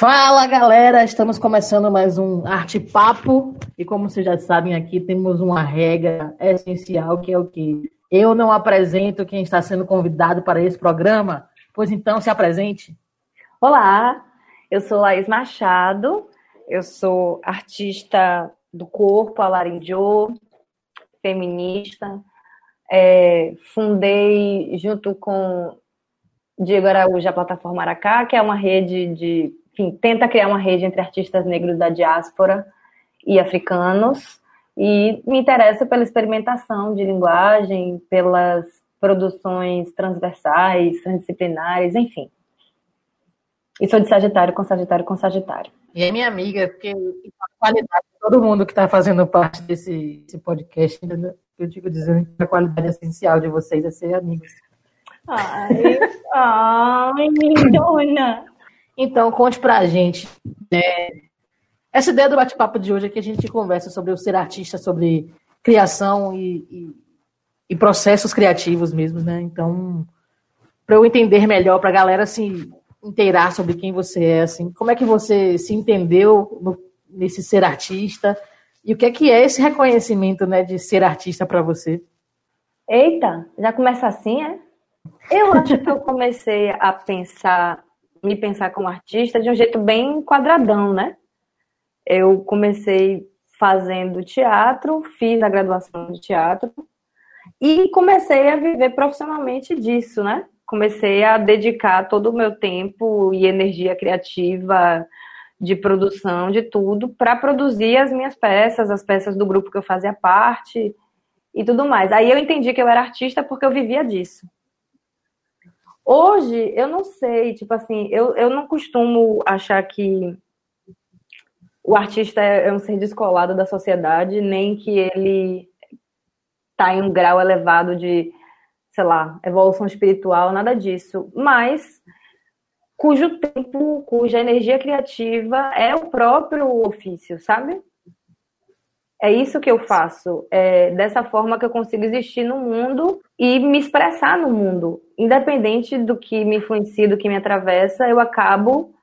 Fala galera, estamos começando mais um Arte Papo. E como vocês já sabem aqui temos uma regra essencial que é o que eu não apresento quem está sendo convidado para esse programa, pois então se apresente. Olá, eu sou Laís Machado, eu sou artista do corpo, alarindiô, feminista, é, fundei junto com Diego Araújo a plataforma Aracá, que é uma rede de enfim, tenta criar uma rede entre artistas negros da diáspora e africanos, e me interessa pela experimentação de linguagem, pelas produções transversais, transdisciplinares, enfim. E sou de Sagitário com Sagitário com Sagitário. E é minha amiga, porque a qualidade de todo mundo que está fazendo parte desse, desse podcast, eu digo dizendo que a qualidade essencial de vocês é ser amigos. Ai, ai, dona. Então, conte pra gente. Né? Essa ideia do bate-papo de hoje é que a gente conversa sobre o ser artista, sobre criação e, e, e processos criativos mesmo, né? Então, para eu entender melhor, para a galera se inteirar sobre quem você é, assim, como é que você se entendeu no, nesse ser artista e o que é que é esse reconhecimento, né, de ser artista para você? Eita, já começa assim, é? Eu acho que eu comecei a pensar me pensar como artista de um jeito bem quadradão, né? Eu comecei fazendo teatro, fiz a graduação de teatro e comecei a viver profissionalmente disso, né? Comecei a dedicar todo o meu tempo e energia criativa de produção, de tudo, para produzir as minhas peças, as peças do grupo que eu fazia parte e tudo mais. Aí eu entendi que eu era artista porque eu vivia disso. Hoje, eu não sei, tipo assim, eu, eu não costumo achar que o artista é, é um ser descolado da sociedade, nem que ele está em um grau elevado de, sei lá, evolução espiritual, nada disso. Mas cujo tempo, cuja energia criativa é o próprio ofício, sabe? É isso que eu faço. É dessa forma que eu consigo existir no mundo e me expressar no mundo. Independente do que me influencia, do que me atravessa, eu acabo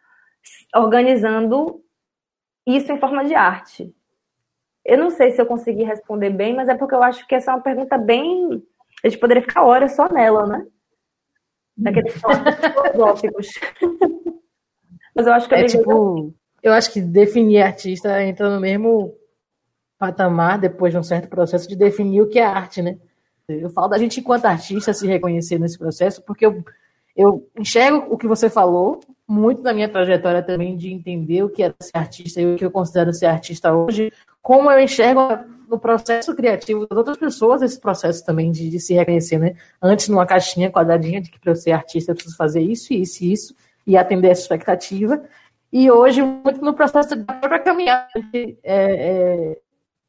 organizando isso em forma de arte. Eu não sei se eu consegui responder bem, mas é porque eu acho que essa é uma pergunta bem. A gente poderia ficar horas só nela, né? Daqueles filosóficos. mas eu acho que é tipo. Eu acho que definir artista entra no mesmo patamar, depois de um certo processo, de definir o que é arte, né? Eu falo da gente, enquanto artista, se reconhecer nesse processo, porque eu, eu enxergo o que você falou, muito na minha trajetória também, de entender o que é ser artista e o que eu considero ser artista hoje, como eu enxergo no processo criativo das outras pessoas esse processo também de, de se reconhecer, né? Antes numa caixinha quadradinha de que para eu ser artista eu preciso fazer isso, isso e isso, e atender essa expectativa. E hoje, muito no processo da própria caminhada, é, é,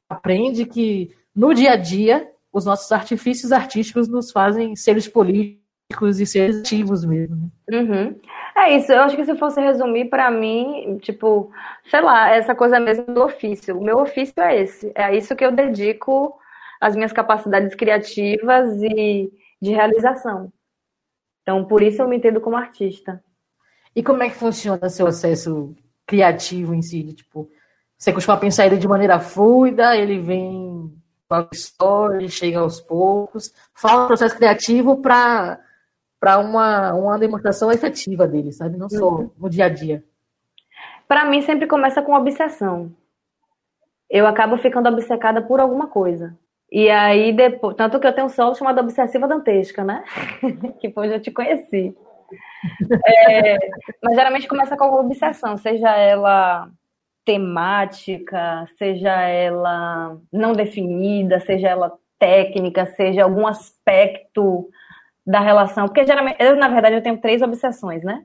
aprende que no dia a dia os nossos artifícios artísticos nos fazem seres políticos e seres ativos mesmo. Né? Uhum. É isso, eu acho que se fosse resumir para mim, tipo, sei lá, essa coisa mesmo do ofício. O meu ofício é esse, é isso que eu dedico as minhas capacidades criativas e de realização. Então, por isso eu me entendo como artista. E como é que funciona seu acesso criativo em si? Tipo, você costuma pensar ele de maneira fluida, ele vem com a história, chega aos poucos. Fala o processo criativo para para uma, uma demonstração efetiva dele, sabe? Não só uhum. no dia a dia. Para mim sempre começa com obsessão. Eu acabo ficando obcecada por alguma coisa. E aí depois, tanto que eu tenho um solo chamado Obsessiva Dantesca, né? que foi onde eu te conheci. É, mas geralmente começa com obsessão, seja ela temática, seja ela não definida, seja ela técnica, seja algum aspecto da relação. Porque geralmente, eu, na verdade, eu tenho três obsessões, né?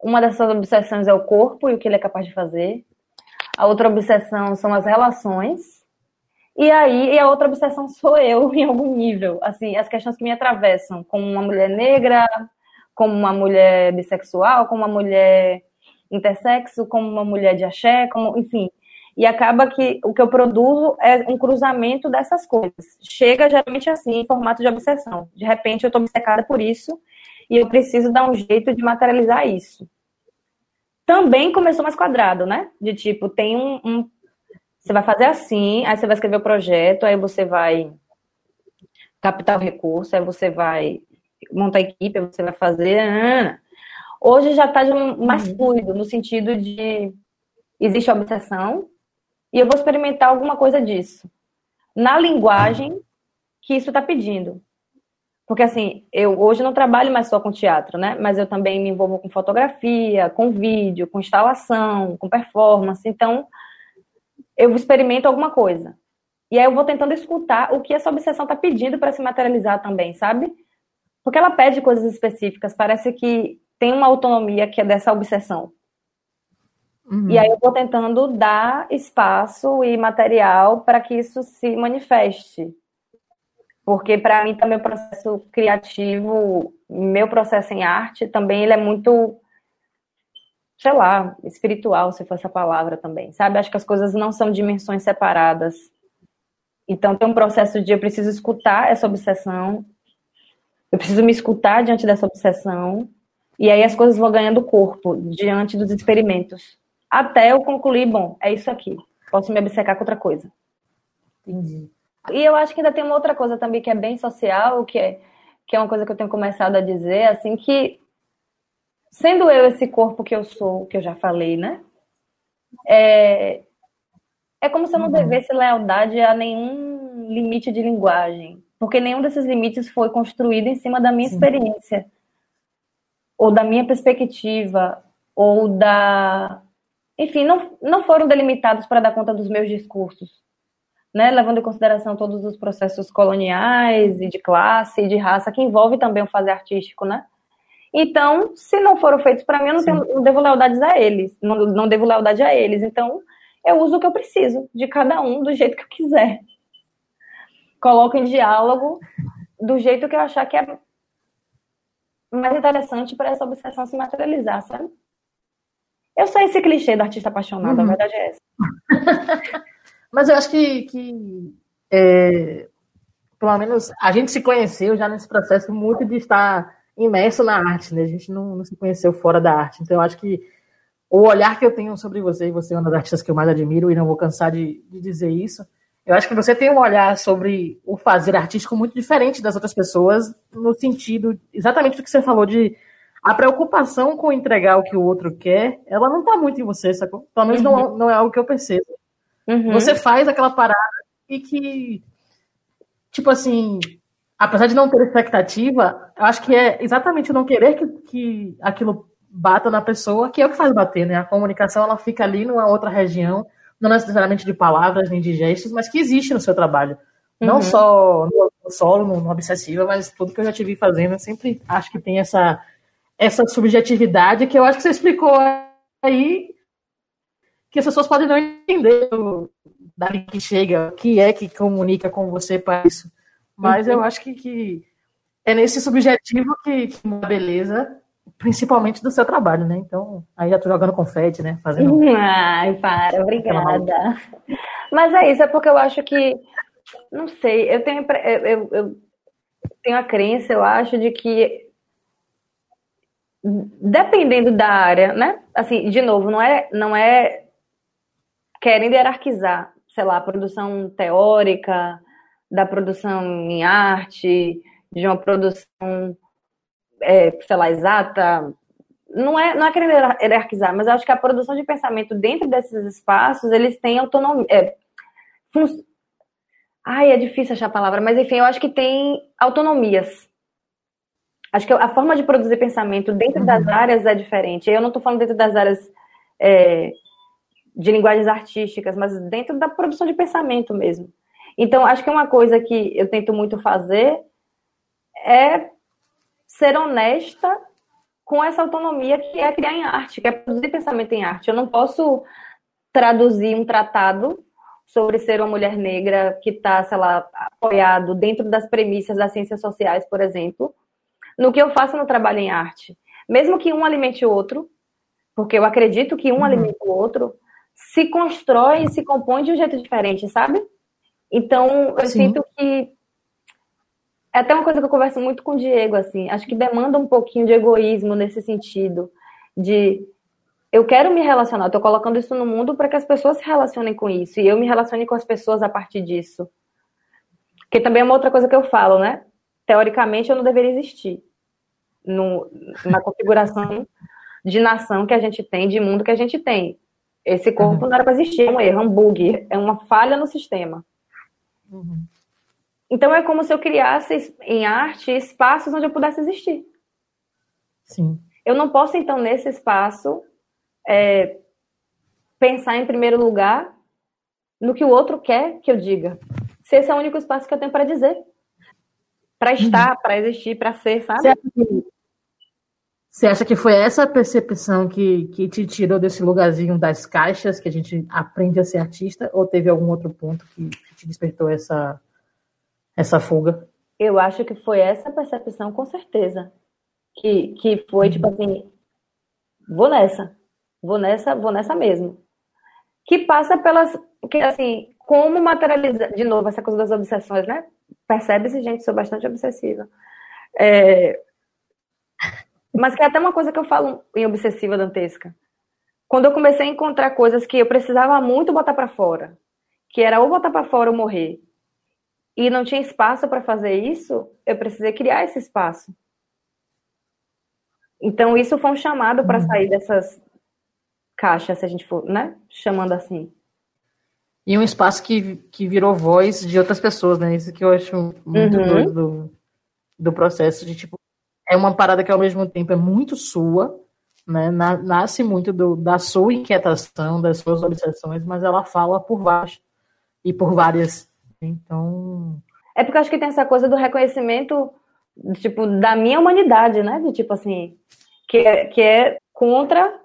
Uma dessas obsessões é o corpo e o que ele é capaz de fazer. A outra obsessão são as relações. E aí, e a outra obsessão sou eu, em algum nível. Assim, as questões que me atravessam, como uma mulher negra, como uma mulher bissexual, como uma mulher intersexo, como uma mulher de axé, como, enfim. E acaba que o que eu produzo é um cruzamento dessas coisas. Chega geralmente assim, em formato de obsessão. De repente eu estou obcecada por isso e eu preciso dar um jeito de materializar isso. também começou mais quadrado, né? De tipo, tem um, um, Você vai fazer assim, aí você vai escrever o projeto, aí você vai captar o recurso, aí você vai montar a equipe, aí você vai fazer. Hoje já está mais uhum. fluido, no sentido de existe obsessão, e eu vou experimentar alguma coisa disso. Na linguagem que isso está pedindo. Porque assim, eu hoje não trabalho mais só com teatro, né? Mas eu também me envolvo com fotografia, com vídeo, com instalação, com performance. Então, eu experimento alguma coisa. E aí eu vou tentando escutar o que essa obsessão está pedindo para se materializar também, sabe? Porque ela pede coisas específicas. Parece que tem uma autonomia que é dessa obsessão. Uhum. E aí eu vou tentando dar espaço e material para que isso se manifeste. Porque para mim também o processo criativo, meu processo em arte também ele é muito sei lá, espiritual, se for essa palavra também, sabe? Acho que as coisas não são dimensões separadas. Então tem um processo de eu preciso escutar essa obsessão, eu preciso me escutar diante dessa obsessão, e aí as coisas vão ganhando corpo diante dos experimentos até eu concluir, bom, é isso aqui. Posso me obcecar com outra coisa. Entendi. E eu acho que ainda tem uma outra coisa também que é bem social, que é, que é uma coisa que eu tenho começado a dizer, assim, que sendo eu esse corpo que eu sou, que eu já falei, né? É, é como se eu não uhum. devesse lealdade a nenhum limite de linguagem, porque nenhum desses limites foi construído em cima da minha Sim. experiência, ou da minha perspectiva, ou da enfim, não, não foram delimitados para dar conta dos meus discursos, né? levando em consideração todos os processos coloniais e de classe e de raça que envolve também o fazer artístico, né? Então, se não foram feitos para mim, eu não, tenho, não, devo lealdades a eles, não, não devo lealdade a eles. Então, eu uso o que eu preciso de cada um do jeito que eu quiser. Coloco em diálogo do jeito que eu achar que é mais interessante para essa obsessão se materializar, sabe? Eu sei esse clichê do artista apaixonado, uhum. a verdade é essa. Mas eu acho que, que é, pelo menos a gente se conheceu já nesse processo muito de estar imerso na arte, né? A gente não, não se conheceu fora da arte. Então eu acho que o olhar que eu tenho sobre você, e você é uma das artistas que eu mais admiro, e não vou cansar de, de dizer isso, eu acho que você tem um olhar sobre o fazer artístico muito diferente das outras pessoas, no sentido exatamente do que você falou de a preocupação com entregar o que o outro quer, ela não tá muito em você, sacou? Pelo menos uhum. não, não é algo que eu percebo. Uhum. Você faz aquela parada e que, tipo assim, apesar de não ter expectativa, eu acho que é exatamente não querer que, que aquilo bata na pessoa, que é o que faz bater, né? A comunicação, ela fica ali numa outra região, não necessariamente de palavras nem de gestos, mas que existe no seu trabalho. Uhum. Não só no solo, no, no obsessiva, mas tudo que eu já te vi fazendo, eu sempre acho que tem essa essa subjetividade que eu acho que você explicou aí, que as pessoas podem não entender dali que chega, o que é que comunica com você para isso. Mas uhum. eu acho que, que, é nesse subjetivo que, que a beleza, principalmente do seu trabalho, né? Então, aí já tô jogando confete, né? Fazendo. Ai, para, obrigada. Mas é isso, é porque eu acho que, não sei, eu tenho, eu, eu, tenho a crença, eu acho, de que dependendo da área, né? Assim, de novo, não é, não é querendo hierarquizar, sei lá, a produção teórica, da produção em arte, de uma produção, é, sei lá, exata. Não é, não é querendo hierarquizar, mas eu acho que a produção de pensamento dentro desses espaços, eles têm autonomia. É, fun... Ai, é difícil achar a palavra, mas enfim, eu acho que tem autonomias Acho que a forma de produzir pensamento dentro uhum. das áreas é diferente. Eu não estou falando dentro das áreas é, de linguagens artísticas, mas dentro da produção de pensamento mesmo. Então, acho que uma coisa que eu tento muito fazer é ser honesta com essa autonomia que é criar em arte, que é produzir pensamento em arte. Eu não posso traduzir um tratado sobre ser uma mulher negra que está, sei lá, apoiado dentro das premissas das ciências sociais, por exemplo, no que eu faço no trabalho em arte. Mesmo que um alimente o outro, porque eu acredito que um uhum. alimente o outro, se constrói e se compõe de um jeito diferente, sabe? Então, eu Sim. sinto que é até uma coisa que eu converso muito com o Diego, assim, acho que demanda um pouquinho de egoísmo nesse sentido, de eu quero me relacionar, eu tô colocando isso no mundo para que as pessoas se relacionem com isso e eu me relacione com as pessoas a partir disso. Que também é uma outra coisa que eu falo, né? Teoricamente eu não deveria existir no, na configuração de nação que a gente tem, de mundo que a gente tem. Esse corpo uhum. não era para existir, é um erro, é um bug, é uma falha no sistema. Uhum. Então é como se eu criasse em arte espaços onde eu pudesse existir. Sim. Eu não posso, então, nesse espaço, é, pensar em primeiro lugar no que o outro quer que eu diga. Se esse é o único espaço que eu tenho para dizer. Para estar, uhum. para existir, para ser, sabe? Você acha, que, você acha que foi essa percepção que, que te tirou desse lugarzinho das caixas, que a gente aprende a ser artista, ou teve algum outro ponto que, que te despertou essa, essa fuga? Eu acho que foi essa percepção, com certeza. Que, que foi, uhum. tipo assim, vou nessa Vou nessa, vou nessa mesmo. Que passa pelas. Que, assim, como materializar. De novo, essa coisa das obsessões, né? Percebe-se, gente, sou bastante obsessiva. É, mas que é até uma coisa que eu falo em obsessiva dantesca. Quando eu comecei a encontrar coisas que eu precisava muito botar para fora, que era ou botar para fora ou morrer, e não tinha espaço para fazer isso, eu precisei criar esse espaço. Então isso foi um chamado para uhum. sair dessas caixa, se a gente for, né? Chamando assim. E um espaço que, que virou voz de outras pessoas, né? Isso que eu acho muito uhum. doido do, do processo de tipo. É uma parada que ao mesmo tempo é muito sua, né? nasce muito do, da sua inquietação, das suas obsessões, mas ela fala por várias e por várias. Então. É porque eu acho que tem essa coisa do reconhecimento, tipo, da minha humanidade, né? De tipo assim, que é, que é contra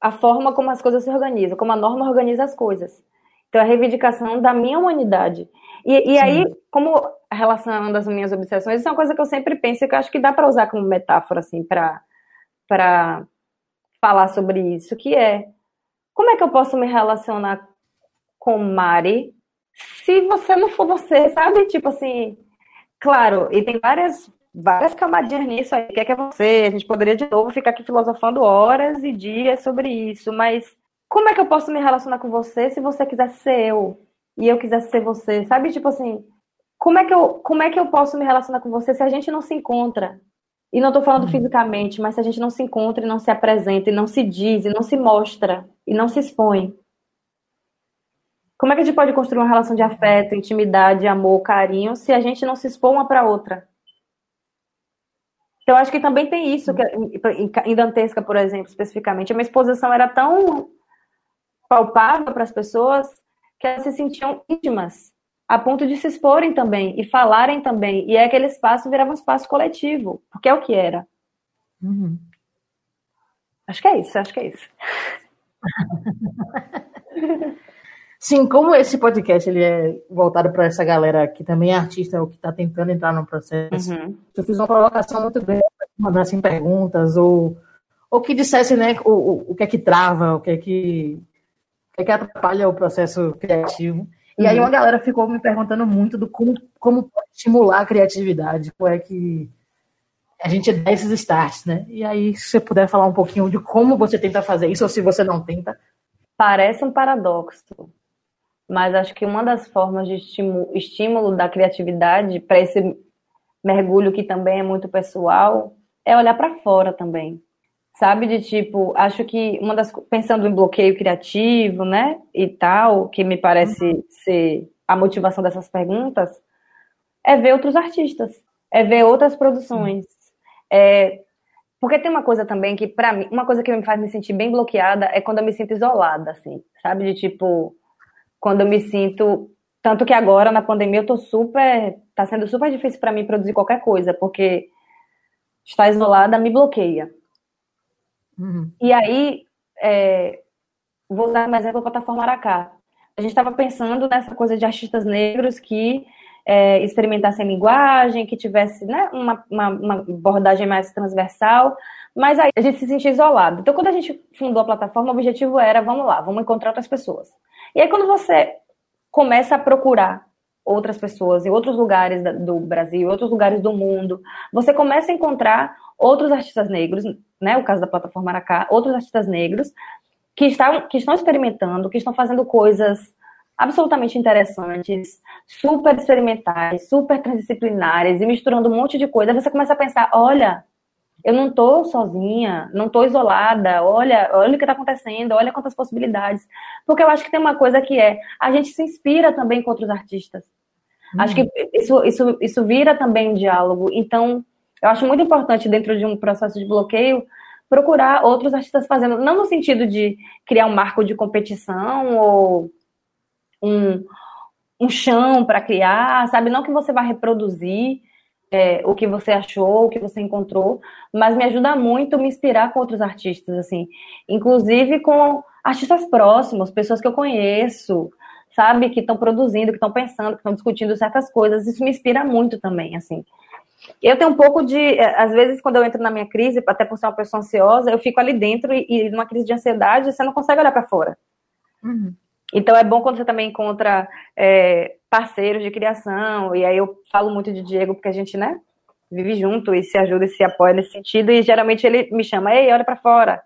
a forma como as coisas se organizam, como a norma organiza as coisas. Então, a reivindicação da minha humanidade. E, e aí, como relacionando as minhas obsessões, isso é uma coisa que eu sempre penso e que eu acho que dá para usar como metáfora, assim, para falar sobre isso, que é como é que eu posso me relacionar com Mari se você não for você, sabe? Tipo assim, claro, e tem várias várias camadinhas nisso aí. O que é, que é você? A gente poderia de novo ficar aqui filosofando horas e dias sobre isso, mas como é que eu posso me relacionar com você se você quisesse ser eu e eu quisesse ser você? Sabe, tipo assim, como é que eu, como é que eu posso me relacionar com você se a gente não se encontra? E não estou falando uhum. fisicamente, mas se a gente não se encontra e não se apresenta, e não se diz, e não se mostra, e não se expõe. Como é que a gente pode construir uma relação de afeto, intimidade, amor, carinho, se a gente não se expõe uma para outra? Então, acho que também tem isso, que, em Dantesca, por exemplo, especificamente, a minha exposição era tão palpável para as pessoas que elas se sentiam íntimas, a ponto de se exporem também e falarem também. E é aquele espaço virava um espaço coletivo, porque é o que era. Uhum. Acho que é isso, acho que é isso. Sim, como esse podcast ele é voltado para essa galera que também é artista ou que está tentando entrar no processo, uhum. eu fiz uma provocação muito grande, mandassem perguntas ou, ou que dissesse né, o, o, o que é que trava, o que é que, o que, é que atrapalha o processo criativo. E uhum. aí uma galera ficou me perguntando muito do como, como pode estimular a criatividade, como é que a gente dá esses starts, né? E aí, se você puder falar um pouquinho de como você tenta fazer isso, ou se você não tenta. Parece um paradoxo, mas acho que uma das formas de estímulo, estímulo da criatividade para esse mergulho que também é muito pessoal é olhar para fora também. Sabe, de tipo, acho que uma das. Pensando em bloqueio criativo, né? E tal, que me parece uhum. ser a motivação dessas perguntas, é ver outros artistas, é ver outras produções. É, porque tem uma coisa também que, para mim, uma coisa que me faz me sentir bem bloqueada é quando eu me sinto isolada, assim, sabe? De tipo, quando eu me sinto. Tanto que agora, na pandemia, eu tô super. Tá sendo super difícil para mim produzir qualquer coisa, porque estar isolada me bloqueia. Uhum. E aí, é, vou usar um exemplo a plataforma Aracá. A gente estava pensando nessa coisa de artistas negros que é, experimentassem linguagem, que tivesse né, uma, uma, uma, abordagem mais transversal, mas aí a gente se sentia isolado. Então, quando a gente fundou a plataforma, o objetivo era, vamos lá, vamos encontrar outras pessoas. E aí, quando você começa a procurar outras pessoas em outros lugares do Brasil, outros lugares do mundo, você começa a encontrar outros artistas negros, né? O caso da plataforma Aracá, outros artistas negros que, está, que estão experimentando, que estão fazendo coisas absolutamente interessantes, super experimentais, super transdisciplinares e misturando um monte de coisa, você começa a pensar, olha, eu não estou sozinha, não estou isolada, olha, olha o que está acontecendo, olha quantas possibilidades. Porque eu acho que tem uma coisa que é, a gente se inspira também com outros artistas. Hum. Acho que isso, isso, isso vira também um diálogo. Então, eu acho muito importante, dentro de um processo de bloqueio, procurar outros artistas fazendo, não no sentido de criar um marco de competição ou um, um chão para criar, sabe? Não que você vai reproduzir é, o que você achou, o que você encontrou, mas me ajuda muito me inspirar com outros artistas, assim, inclusive com artistas próximos, pessoas que eu conheço, sabe, que estão produzindo, que estão pensando, que estão discutindo certas coisas. Isso me inspira muito também, assim. Eu tenho um pouco de, é, às vezes, quando eu entro na minha crise, até por ser uma pessoa ansiosa, eu fico ali dentro e, e numa crise de ansiedade, você não consegue olhar para fora. Uhum. Então é bom quando você também encontra é, parceiros de criação, e aí eu falo muito de Diego, porque a gente, né, vive junto e se ajuda e se apoia nesse sentido, e geralmente ele me chama, ei, olha para fora.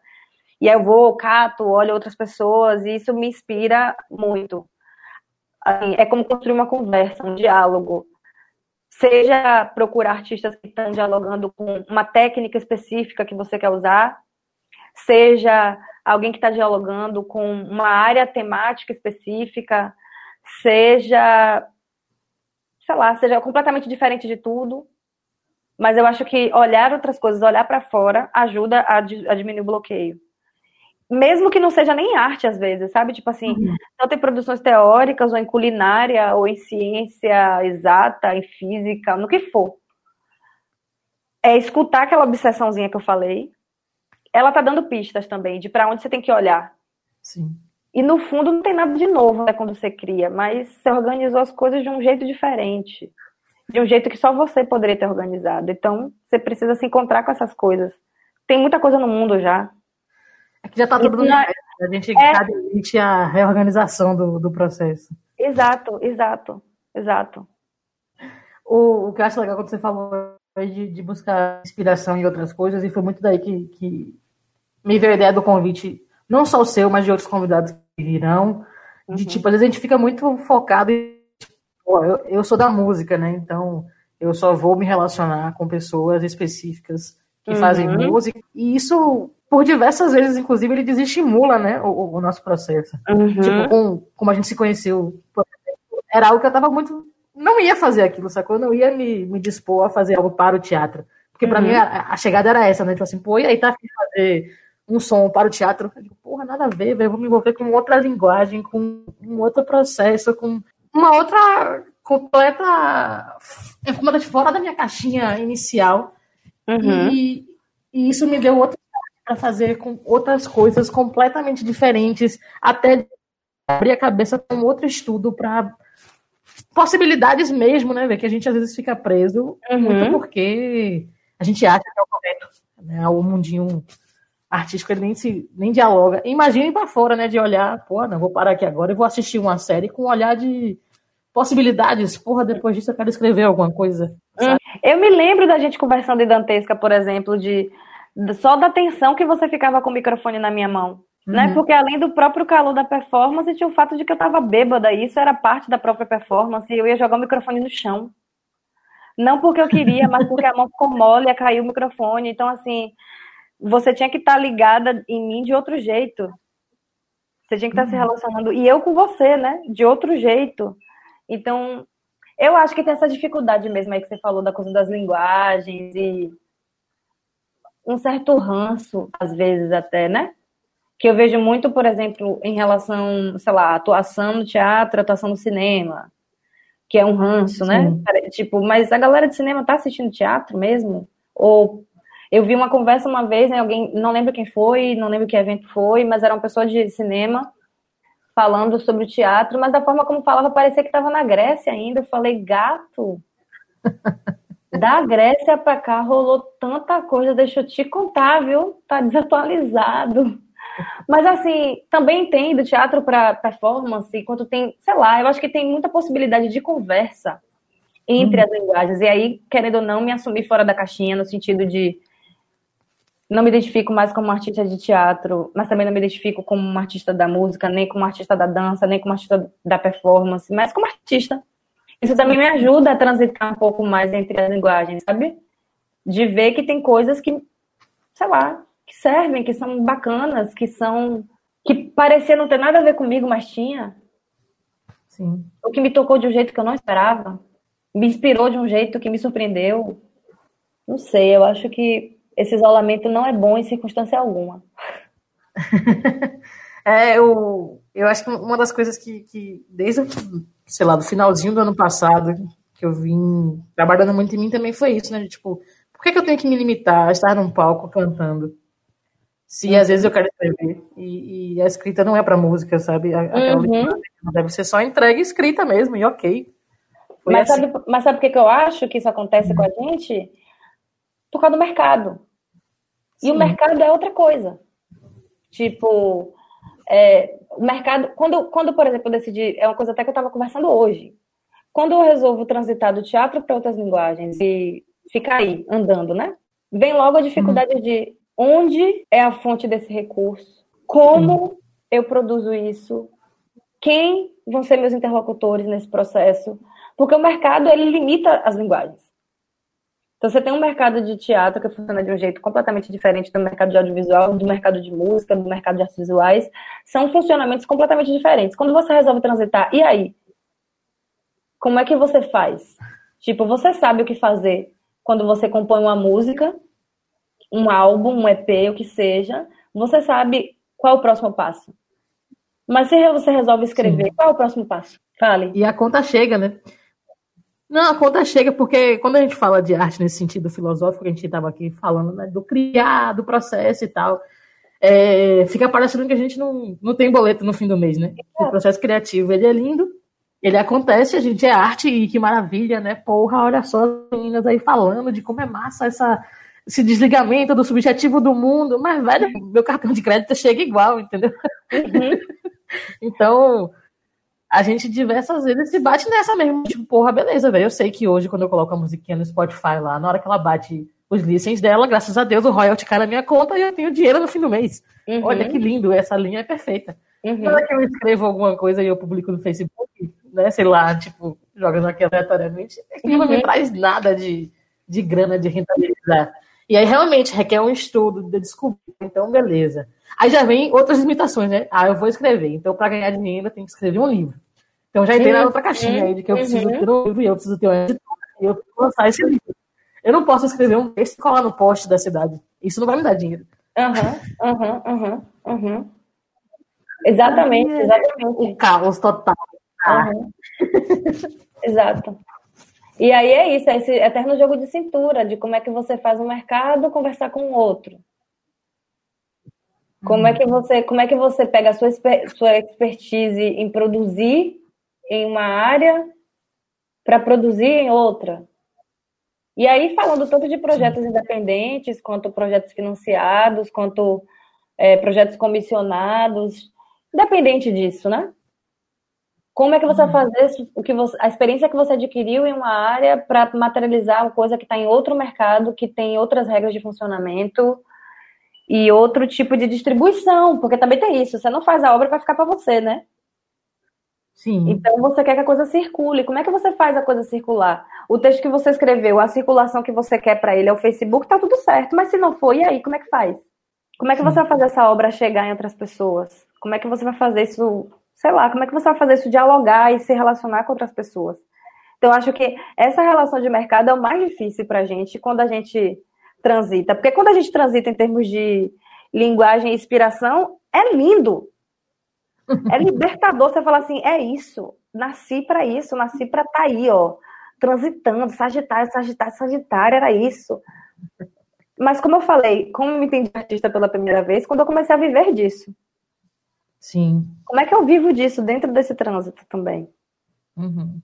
E aí eu vou, cato, olho outras pessoas, e isso me inspira muito. Assim, é como construir uma conversa, um diálogo. Seja procurar artistas que estão dialogando com uma técnica específica que você quer usar, seja alguém que está dialogando com uma área temática específica, seja, sei lá, seja completamente diferente de tudo. Mas eu acho que olhar outras coisas, olhar para fora, ajuda a, a, diminuir o bloqueio. Mesmo que não seja nem arte, às vezes, sabe? Tipo assim, uhum. tanto em produções teóricas, ou em culinária, ou em ciência exata, em física, no que for. É escutar aquela obsessãozinha que eu falei, ela tá dando pistas também de para onde você tem que olhar. Sim. E no fundo não tem nada de novo né, quando você cria, mas você organizou as coisas de um jeito diferente. De um jeito que só você poderia ter organizado. Então, você precisa se encontrar com essas coisas. Tem muita coisa no mundo já. É que já tá tudo no é... A gente é... cabe a reorganização do, do processo. Exato, exato, exato. O, o que eu acho legal quando você falou de, de buscar inspiração em outras coisas, e foi muito daí que, que me veio a ideia do convite, não só o seu, mas de outros convidados que virão. De uhum. tipo, às vezes a gente fica muito focado em. Pô, eu, eu sou da música, né? Então eu só vou me relacionar com pessoas específicas que uhum. fazem música. E isso, por diversas vezes, inclusive, ele desestimula, né, o, o nosso processo. Uhum. Tipo, com, como a gente se conheceu, era algo que eu tava muito. Não ia fazer aquilo, sacou? Eu não ia me, me dispor a fazer algo para o teatro. Porque para mim uhum. a, a, chegada era essa, né? Tipo assim, pô, e aí tá fazer um som para o teatro. Eu digo, porra, nada a ver, velho. Vou me envolver com outra linguagem, com um outro processo, com uma outra completa. É fora da minha caixinha inicial. Uhum. E, e, isso me deu outra para fazer com outras coisas completamente diferentes, até abrir a cabeça com outro estudo para possibilidades mesmo, né, ver que a gente às vezes fica preso uhum. muito porque a gente acha que é o correto, né, o mundinho artístico ele nem, se, nem dialoga. Imagine para fora, né? De olhar, pô, não, vou parar aqui agora e vou assistir uma série com um olhar de possibilidades. Porra, depois disso eu quero escrever alguma coisa. Hum, eu me lembro da gente conversando em Dantesca, por exemplo, de, só da tensão que você ficava com o microfone na minha mão. Né? Uhum. Né? Porque além do próprio calor da performance, tinha o fato de que eu tava bêbada, e isso era parte da própria performance, e eu ia jogar o microfone no chão. Não porque eu queria, mas porque a mão ficou mole, ia cair o microfone. Então, assim, você tinha que estar tá ligada em mim de outro jeito. Você tinha que estar tá uhum. se relacionando. E eu com você, né? De outro jeito. Então, eu acho que tem essa dificuldade mesmo aí que você falou da coisa das linguagens e um certo ranço, às vezes até, né? Que eu vejo muito, por exemplo, em relação, sei lá, atuação no teatro, atuação no cinema, que é um ranço, né? Sim. né? Tipo, mas a galera de cinema tá assistindo teatro mesmo? Ou eu vi uma conversa uma vez, né, alguém, não lembro quem foi, não lembro que evento foi, mas era uma pessoa de cinema falando sobre o teatro, mas da forma como falava parecia que estava na Grécia ainda. Eu falei, gato, da Grécia para cá rolou tanta coisa, deixa eu te contar, viu? Tá desatualizado. Mas assim, também entendo teatro para performance, quando tem, sei lá, eu acho que tem muita possibilidade de conversa entre hum. as linguagens. E aí, querendo ou não, me assumir fora da caixinha no sentido de não me identifico mais como artista de teatro, mas também não me identifico como uma artista da música, nem como artista da dança, nem como artista da performance, mas como artista. Isso também me ajuda a transitar um pouco mais entre as linguagens, sabe? De ver que tem coisas que, sei lá, que servem, que são bacanas, que são. que parecia não ter nada a ver comigo, mas tinha. Sim. O que me tocou de um jeito que eu não esperava. Me inspirou de um jeito que me surpreendeu. Não sei, eu acho que esse isolamento não é bom em circunstância alguma. é, eu, eu acho que uma das coisas que, que desde, sei lá, do finalzinho do ano passado, que eu vim trabalhando muito em mim também foi isso, né? Tipo, por que, que eu tenho que me limitar a estar num palco cantando? Se às vezes eu quero escrever e, e a escrita não é para música, sabe? Aquela uhum. deve ser só entrega escrita mesmo, e ok. mas, assim. sabe, mas sabe por que, que eu acho que isso acontece uhum. com a gente? Por causa do mercado. Sim. E o mercado é outra coisa. Tipo, é, o mercado. Quando, quando, por exemplo, eu decidi. É uma coisa até que eu estava conversando hoje. Quando eu resolvo transitar do teatro para outras linguagens e ficar aí, andando, né? Vem logo a dificuldade uhum. de onde é a fonte desse recurso, como uhum. eu produzo isso, quem vão ser meus interlocutores nesse processo, porque o mercado ele limita as linguagens. Então você tem um mercado de teatro que funciona de um jeito completamente diferente do mercado de audiovisual, do mercado de música, do mercado de artes visuais, são funcionamentos completamente diferentes. Quando você resolve transitar, e aí? Como é que você faz? Tipo, você sabe o que fazer quando você compõe uma música, um álbum, um EP, o que seja, você sabe qual é o próximo passo. Mas se você resolve escrever, Sim. qual é o próximo passo? Fale. E a conta chega, né? Não, a conta chega porque quando a gente fala de arte nesse sentido filosófico, que a gente estava aqui falando né, do criar, do processo e tal, é, fica parecendo que a gente não, não tem boleto no fim do mês, né? É. O processo criativo, ele é lindo, ele acontece, a gente é arte e que maravilha, né? Porra, olha só as meninas aí falando de como é massa essa, esse desligamento do subjetivo do mundo, mas, velho, meu cartão de crédito chega igual, entendeu? Uhum. então, a gente diversas vezes se bate nessa mesmo. Tipo, porra, beleza, velho. Eu sei que hoje, quando eu coloco a musiquinha no Spotify lá, na hora que ela bate os listens dela, graças a Deus, o royalty cai na minha conta e eu tenho dinheiro no fim do mês. Uhum. Olha que lindo, essa linha é perfeita. Uhum. Na hora que eu escrevo alguma coisa e eu publico no Facebook, né, sei lá, tipo, jogando aqui aleatoriamente, aquilo uhum. não me uhum. traz nada de, de grana, de rentabilizar. E aí realmente requer um estudo de descobrir. Então, beleza. Aí já vem outras limitações, né? Ah, eu vou escrever. Então, para ganhar dinheiro, eu tenho que escrever um livro. Então já entrei na outra caixinha aí de que eu preciso uhum. ter um livro e eu preciso ter um editor e eu preciso lançar esse livro. Eu não posso escrever um texto e colar no poste da cidade. Isso não vai me dar dinheiro. Aham, aham, aham, aham. Exatamente, exatamente. O caos total. Uhum. Exato. E aí é isso, é esse eterno jogo de cintura, de como é que você faz um mercado conversar com o outro. Como é que você, como é que você pega a sua, sua expertise em produzir em uma área para produzir em outra? E aí, falando tanto de projetos independentes, quanto projetos financiados, quanto é, projetos comissionados, independente disso, né? Como é que você vai uhum. fazer o que você, a experiência que você adquiriu em uma área para materializar uma coisa que está em outro mercado, que tem outras regras de funcionamento e outro tipo de distribuição, porque também tem isso, você não faz a obra para ficar para você, né? Sim. Então você quer que a coisa circule. Como é que você faz a coisa circular? O texto que você escreveu, a circulação que você quer para ele é o Facebook, tá tudo certo. Mas se não for, e aí, como é que faz? Como é que Sim. você vai fazer essa obra chegar em outras pessoas? Como é que você vai fazer isso, sei lá, como é que você vai fazer isso dialogar e se relacionar com outras pessoas? Então, eu acho que essa relação de mercado é o mais difícil para a gente quando a gente transita. Porque quando a gente transita em termos de linguagem e inspiração, é lindo. É libertador você falar assim, é isso, nasci para isso, nasci para estar tá aí, ó, transitando, Sagitário, Sagitário, Sagitário, era isso. Mas como eu falei, como eu me entendi artista pela primeira vez, quando eu comecei a viver disso. Sim. Como é que eu vivo disso dentro desse trânsito também? Uhum.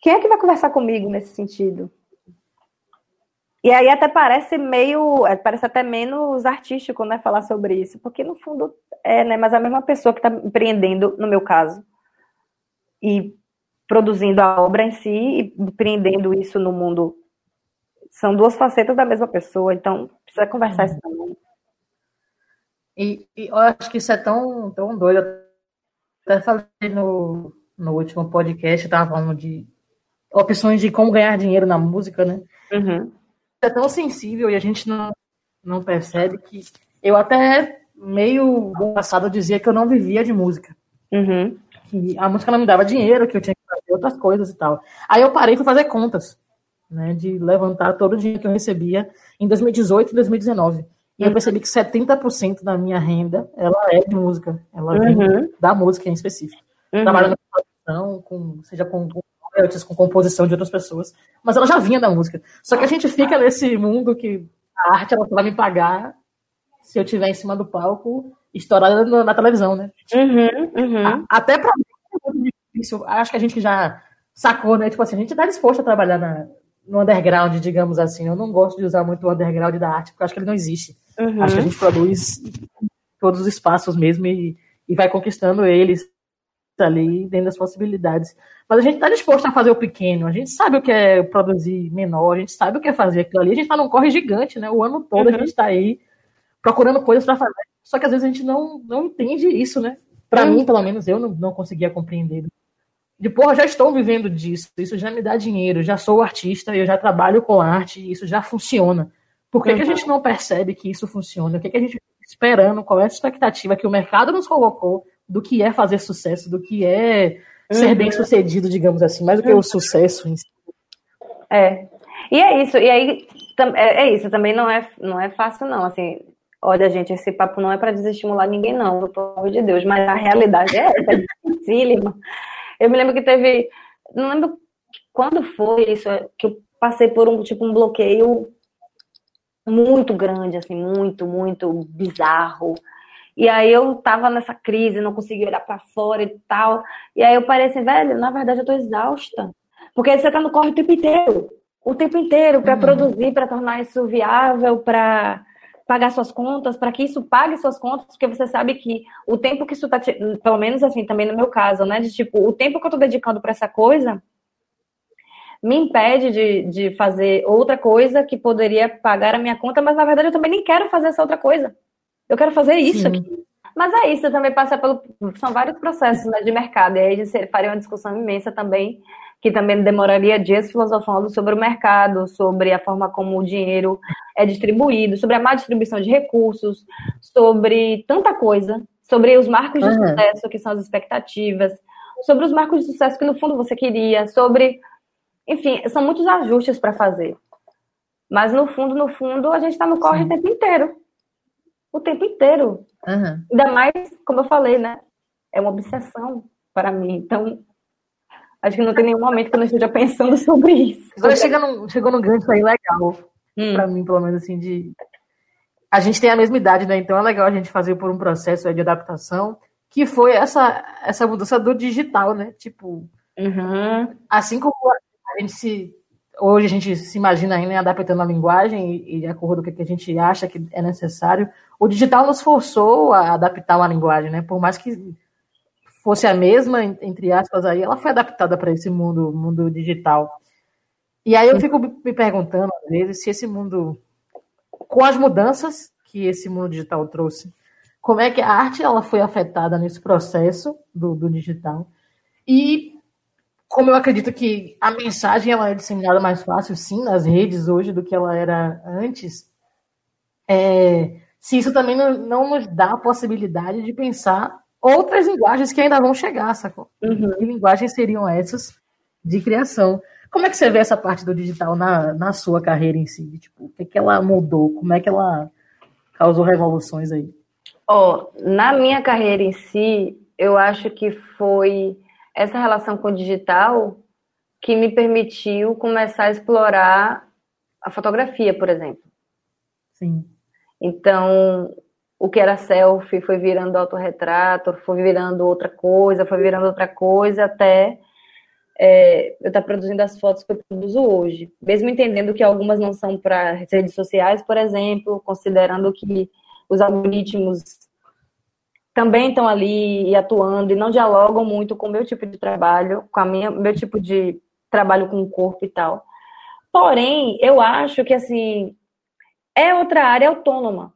Quem é que vai conversar comigo nesse sentido? E aí até parece meio, é, parece até menos artístico, né, falar sobre isso, porque no fundo é, né, mas a mesma pessoa que está empreendendo, no meu caso, e produzindo a obra em si, e empreendendo isso no mundo São duas facetas da mesma pessoa, então precisa conversar isso também. E, e, eu acho que isso é tão, tão doido. Eu até falei no, no último podcast, eu tava falando de opções de como ganhar dinheiro na música, né? Uhum. É tão sensível e a gente não, não percebe que eu até meio passado dizia que eu não vivia de música. Uhum. Que a música não me dava dinheiro, que eu tinha que fazer outras coisas e tal. Aí eu parei para fazer contas, né? De levantar todo o dinheiro que eu recebia em 2018 e 2019. E eu uhum. percebi que 70% da minha renda, ela é de música. Ela vem uhum. da música em específico. Uhum. Trabalhando com produção, com, seja com, com com composição de outras pessoas. Mas ela já vinha da música. Só que a gente fica nesse mundo que a arte ela vai me pagar se eu estiver em cima do palco estourada na televisão, né? Uhum, uhum. Até pra mim é muito difícil. Acho que a gente já sacou, né? Tipo assim, a gente tá disposto a trabalhar na, no underground, digamos assim. Eu não gosto de usar muito o underground da arte, porque acho que ele não existe. Uhum. Acho que a gente produz todos os espaços mesmo e, e vai conquistando eles ali dentro das possibilidades. Mas a gente está disposto a fazer o pequeno, a gente sabe o que é produzir menor, a gente sabe o que é fazer aquilo ali, a gente está num corre gigante, né? O ano todo uhum. a gente está aí procurando coisas para fazer. Só que às vezes a gente não, não entende isso, né? Para uhum. mim, pelo menos, eu não, não conseguia compreender. De porra, já estou vivendo disso, isso já me dá dinheiro, já sou artista, eu já trabalho com arte, isso já funciona. Por que, uhum. que a gente não percebe que isso funciona? O que, que a gente está esperando? Qual é a expectativa que o mercado nos colocou do que é fazer sucesso, do que é ser uhum. bem sucedido, digamos assim, mais do que o sucesso em si. É. E é isso, e aí é, é isso, também não é, não é fácil, não. Assim, olha, gente, esse papo não é para desestimular ninguém, não, pelo amor de Deus, mas a realidade é essa, é dificílima. Eu me lembro que teve. Não lembro quando foi isso, que eu passei por um tipo um bloqueio muito grande, assim, muito, muito bizarro. E aí eu tava nessa crise, não conseguia olhar para fora e tal. E aí eu parei assim, velho, na verdade eu tô exausta. Porque você tá no corre o tempo inteiro. O tempo inteiro para uhum. produzir, para tornar isso viável, para pagar suas contas, para que isso pague suas contas, porque você sabe que o tempo que isso tá, te... pelo menos assim, também no meu caso, né, de tipo, o tempo que eu tô dedicando para essa coisa me impede de, de fazer outra coisa que poderia pagar a minha conta, mas na verdade eu também nem quero fazer essa outra coisa. Eu quero fazer isso Sim. aqui. Mas é isso, também passa pelo. São vários processos né, de mercado. E aí a gente faria uma discussão imensa também, que também demoraria dias filosofando sobre o mercado, sobre a forma como o dinheiro é distribuído, sobre a má distribuição de recursos, sobre tanta coisa, sobre os marcos de uhum. sucesso, que são as expectativas, sobre os marcos de sucesso que no fundo você queria, sobre. Enfim, são muitos ajustes para fazer. Mas no fundo, no fundo, a gente está no corre Sim. o tempo inteiro o tempo inteiro. Uhum. Ainda mais, como eu falei, né? É uma obsessão para mim. Então, acho que não tem nenhum momento que eu não esteja pensando sobre isso. Agora chega num, chegou num gancho aí legal, hum. para mim, pelo menos, assim, de. A gente tem a mesma idade, né? Então é legal a gente fazer por um processo de adaptação, que foi essa, essa mudança do digital, né? Tipo, uhum. assim como a gente se hoje a gente se imagina ainda adaptando a linguagem e, de acordo com o que a gente acha que é necessário, o digital nos forçou a adaptar uma linguagem, né? Por mais que fosse a mesma, entre aspas, aí, ela foi adaptada para esse mundo, mundo digital. E aí eu fico me perguntando, às vezes, se esse mundo, com as mudanças que esse mundo digital trouxe, como é que a arte ela foi afetada nesse processo do, do digital? E como eu acredito que a mensagem ela é disseminada mais fácil, sim, nas redes hoje do que ela era antes, é, se isso também não, não, nos dá a possibilidade de pensar outras linguagens que ainda vão chegar, sacou? Uhum. Que linguagens seriam essas de criação? Como é que você vê essa parte do digital na, na sua carreira em si? Tipo, o que, é que ela mudou? Como é que ela causou revoluções aí? Ó, oh, na minha carreira em si, eu acho que foi essa relação com o digital que me permitiu começar a explorar a fotografia, por exemplo. Sim. Então, o que era selfie foi virando autorretrato, foi virando outra coisa, foi virando outra coisa, até é, eu estar tá produzindo as fotos que eu produzo hoje. Mesmo entendendo que algumas não são para redes sociais, por exemplo, considerando que os algoritmos também estão ali e atuando e não dialogam muito com o meu tipo de trabalho, com a minha meu tipo de trabalho com o corpo e tal. Porém, eu acho que assim é outra área autônoma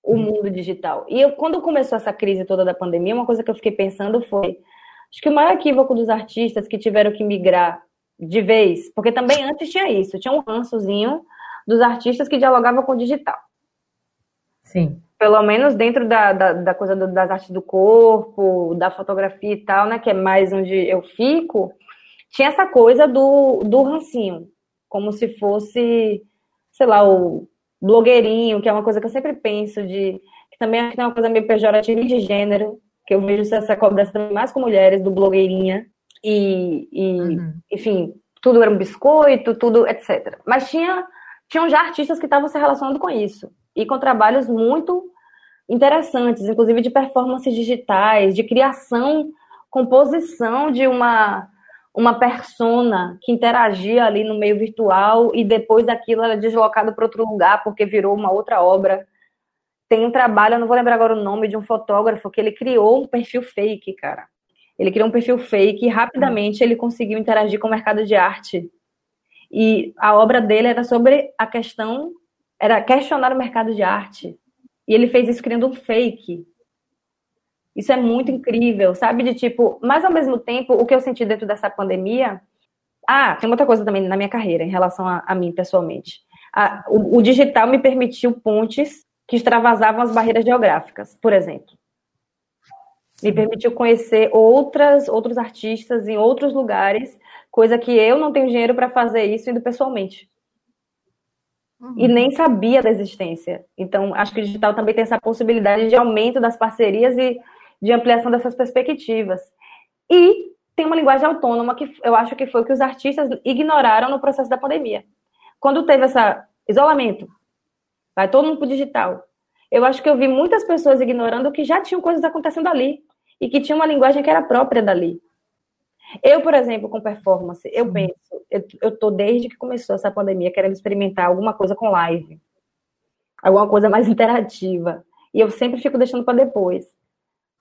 o mundo digital. E eu, quando começou essa crise toda da pandemia, uma coisa que eu fiquei pensando foi, acho que o maior equívoco dos artistas que tiveram que migrar de vez, porque também antes tinha isso, tinha um rançozinho dos artistas que dialogavam com o digital. Sim. Pelo menos dentro da, da, da coisa do, das artes do corpo, da fotografia e tal, né, que é mais onde eu fico, tinha essa coisa do, do rancinho, como se fosse, sei lá, o blogueirinho, que é uma coisa que eu sempre penso de que também é uma coisa meio pejorativa de gênero, que eu vejo essa cobrança também mais com mulheres do blogueirinha e, e uhum. enfim, tudo era um biscoito, tudo, etc. Mas tinha tinham já artistas que estavam se relacionando com isso e com trabalhos muito interessantes, inclusive de performances digitais, de criação, composição de uma uma persona que interagia ali no meio virtual e depois aquilo era deslocado para outro lugar porque virou uma outra obra. Tem um trabalho, eu não vou lembrar agora o nome, de um fotógrafo que ele criou um perfil fake, cara. Ele criou um perfil fake e rapidamente ele conseguiu interagir com o mercado de arte. E a obra dele era sobre a questão, era questionar o mercado de arte. E ele fez isso criando um fake. Isso é muito incrível, sabe? De tipo, mas ao mesmo tempo, o que eu senti dentro dessa pandemia. Ah, tem outra coisa também na minha carreira, em relação a, a mim pessoalmente. A, o, o digital me permitiu pontes que extravasavam as barreiras geográficas, por exemplo. Me permitiu conhecer outras, outros artistas em outros lugares, coisa que eu não tenho dinheiro para fazer isso indo pessoalmente. Uhum. E nem sabia da existência. Então, acho que o digital também tem essa possibilidade de aumento das parcerias e de ampliação dessas perspectivas. E tem uma linguagem autônoma que eu acho que foi o que os artistas ignoraram no processo da pandemia. Quando teve esse isolamento, vai todo mundo para o digital. Eu acho que eu vi muitas pessoas ignorando que já tinham coisas acontecendo ali e que tinha uma linguagem que era própria dali. Eu, por exemplo, com performance, eu penso, eu, eu tô desde que começou essa pandemia querendo experimentar alguma coisa com live, alguma coisa mais interativa. E eu sempre fico deixando para depois.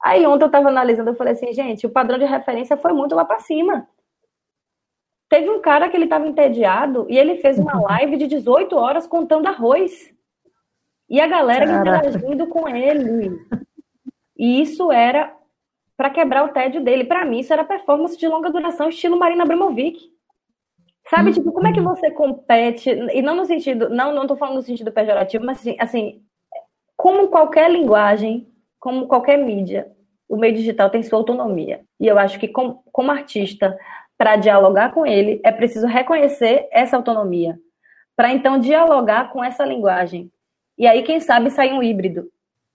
Aí ontem eu estava analisando, eu falei assim, gente, o padrão de referência foi muito lá para cima. Teve um cara que ele estava entediado e ele fez uma live de 18 horas contando arroz. E a galera Caraca. interagindo com ele. E isso era para quebrar o tédio dele. Para mim, isso era performance de longa duração, estilo Marina Abramovic. Sabe, tipo, como é que você compete? E não no sentido, não, não tô falando no sentido pejorativo, mas assim, assim como qualquer linguagem, como qualquer mídia, o meio digital tem sua autonomia. E eu acho que, como, como artista, para dialogar com ele, é preciso reconhecer essa autonomia, para então dialogar com essa linguagem. E aí, quem sabe, sair um híbrido.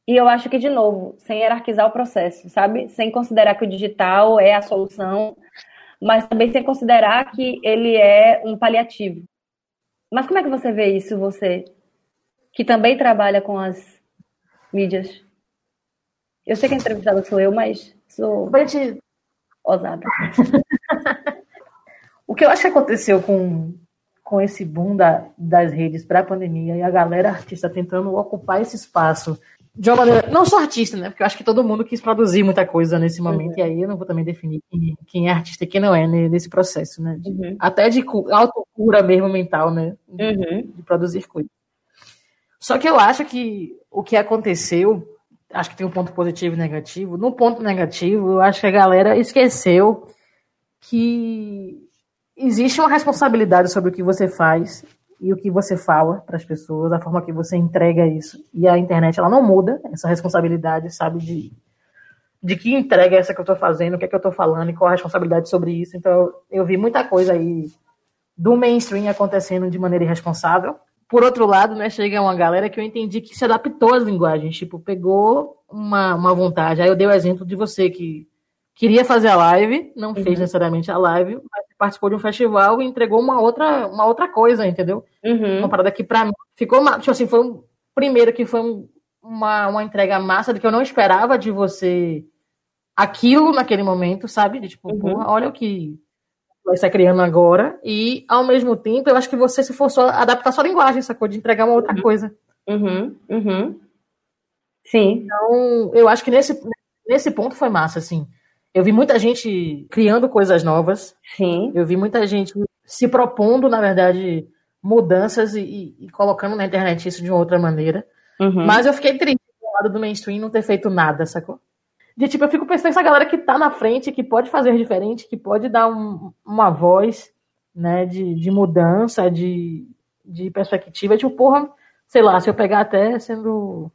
E eu acho que, de novo, sem hierarquizar o processo, sabe? Sem considerar que o digital é a solução, mas também sem considerar que ele é um paliativo. Mas como é que você vê isso, você, que também trabalha com as mídias? Eu sei que a entrevistada sou eu, mas sou gente... ousada. o que eu acho que aconteceu com, com esse boom da, das redes para a pandemia e a galera artista tentando ocupar esse espaço de uma maneira. Não só artista, né? Porque eu acho que todo mundo quis produzir muita coisa nesse momento, uhum. e aí eu não vou também definir quem, quem é artista e quem não é né, nesse processo, né? De, uhum. Até de autocura mesmo mental, né? De, uhum. de produzir coisas. Só que eu acho que o que aconteceu acho que tem um ponto positivo e negativo. No ponto negativo, eu acho que a galera esqueceu que existe uma responsabilidade sobre o que você faz e o que você fala para as pessoas, a forma que você entrega isso. E a internet ela não muda essa responsabilidade, sabe, de, de que entrega é essa que eu estou fazendo, o que é que eu estou falando e qual a responsabilidade sobre isso. Então, eu vi muita coisa aí do mainstream acontecendo de maneira irresponsável por outro lado, né, chega uma galera que eu entendi que se adaptou às linguagens, tipo, pegou uma, uma vontade. Aí eu dei o exemplo de você que queria fazer a live, não uhum. fez necessariamente a live, mas participou de um festival e entregou uma outra, uma outra coisa, entendeu? Uhum. Uma parada que pra mim ficou, tipo assim, foi um primeiro que foi um, uma, uma entrega massa de que eu não esperava de você aquilo naquele momento, sabe? De tipo, uhum. porra, olha o que vai estar criando agora, e ao mesmo tempo, eu acho que você se for só adaptar sua linguagem, sacou? De entregar uma outra uhum. coisa. Uhum. Uhum. Sim. Então, eu acho que nesse, nesse ponto foi massa, assim. Eu vi muita gente criando coisas novas. Sim. Eu vi muita gente se propondo, na verdade, mudanças e, e, colocando na internet isso de uma outra maneira. Uhum. Mas eu fiquei triste do lado do mainstream não ter feito nada, sacou? De tipo, eu fico pensando nessa galera que tá na frente, que pode fazer diferente, que pode dar um, uma voz, né, de, de mudança, de, de perspectiva. Tipo, porra, sei lá, se eu pegar até sendo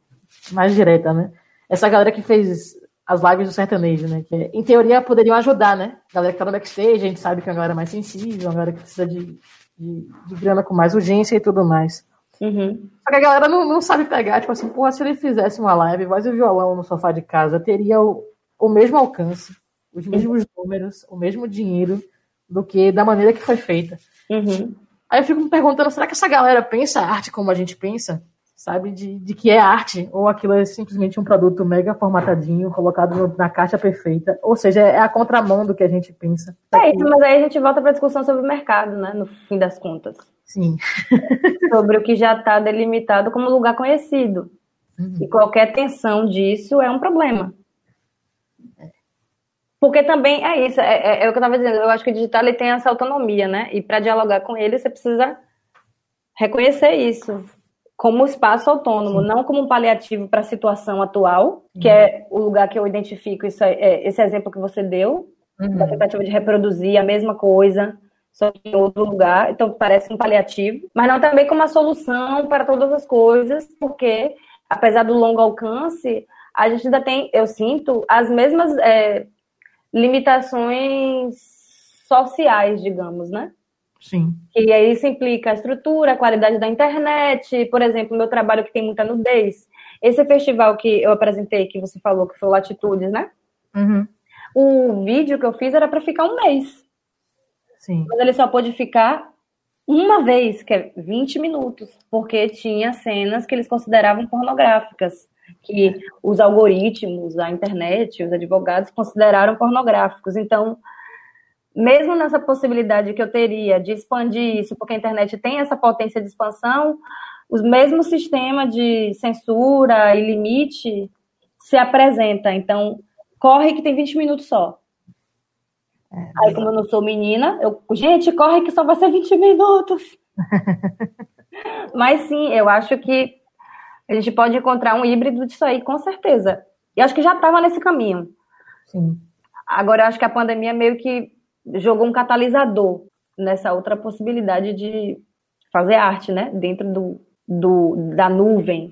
mais direta, né? Essa galera que fez as lives do sertanejo, né? Que em teoria poderiam ajudar, né? A galera que tá no backstage, a gente sabe que é uma galera mais sensível, uma galera que precisa de, de, de grana com mais urgência e tudo mais. Uhum. Só que a galera não, não sabe pegar, tipo assim, porra, se ele fizesse uma live, voz e violão no sofá de casa, teria o, o mesmo alcance, os mesmos números, o mesmo dinheiro do que da maneira que foi feita. Uhum. Aí eu fico me perguntando, será que essa galera pensa a arte como a gente pensa? Sabe? De, de que é arte, ou aquilo é simplesmente um produto mega formatadinho, colocado na caixa perfeita. Ou seja, é a contramão do que a gente pensa. É isso, mas aí a gente volta para a discussão sobre o mercado, né? No fim das contas. Sim. sobre o que já está delimitado como lugar conhecido. Uhum. E qualquer tensão disso é um problema. Porque também é isso, é, é, é o que eu estava dizendo. Eu acho que o digital ele tem essa autonomia, né? E para dialogar com ele, você precisa reconhecer isso como espaço autônomo, Sim. não como um paliativo para a situação atual, que uhum. é o lugar que eu identifico isso, é, esse exemplo que você deu, uhum. da tentativa de reproduzir a mesma coisa, só que em outro lugar, então parece um paliativo, mas não também como uma solução para todas as coisas, porque apesar do longo alcance, a gente ainda tem, eu sinto, as mesmas é, limitações sociais, digamos, né? Sim. E aí isso implica a estrutura, a qualidade da internet, por exemplo, meu trabalho que tem muita nudez. Esse festival que eu apresentei, que você falou, que foi o Latitudes, né? Uhum. O vídeo que eu fiz era para ficar um mês. Sim. Mas ele só pôde ficar uma vez, que é 20 minutos, porque tinha cenas que eles consideravam pornográficas que os algoritmos, a internet, os advogados consideraram pornográficos. Então, mesmo nessa possibilidade que eu teria de expandir isso, porque a internet tem essa potência de expansão, o mesmo sistema de censura e limite se apresenta. Então, corre que tem 20 minutos só. É, Aí, como eu não sou menina, eu, gente, corre que só vai ser 20 minutos. Mas sim, eu acho que a gente pode encontrar um híbrido disso aí, com certeza. E acho que já estava nesse caminho. Sim. Agora, eu acho que a pandemia meio que jogou um catalisador nessa outra possibilidade de fazer arte, né? Dentro do, do da nuvem.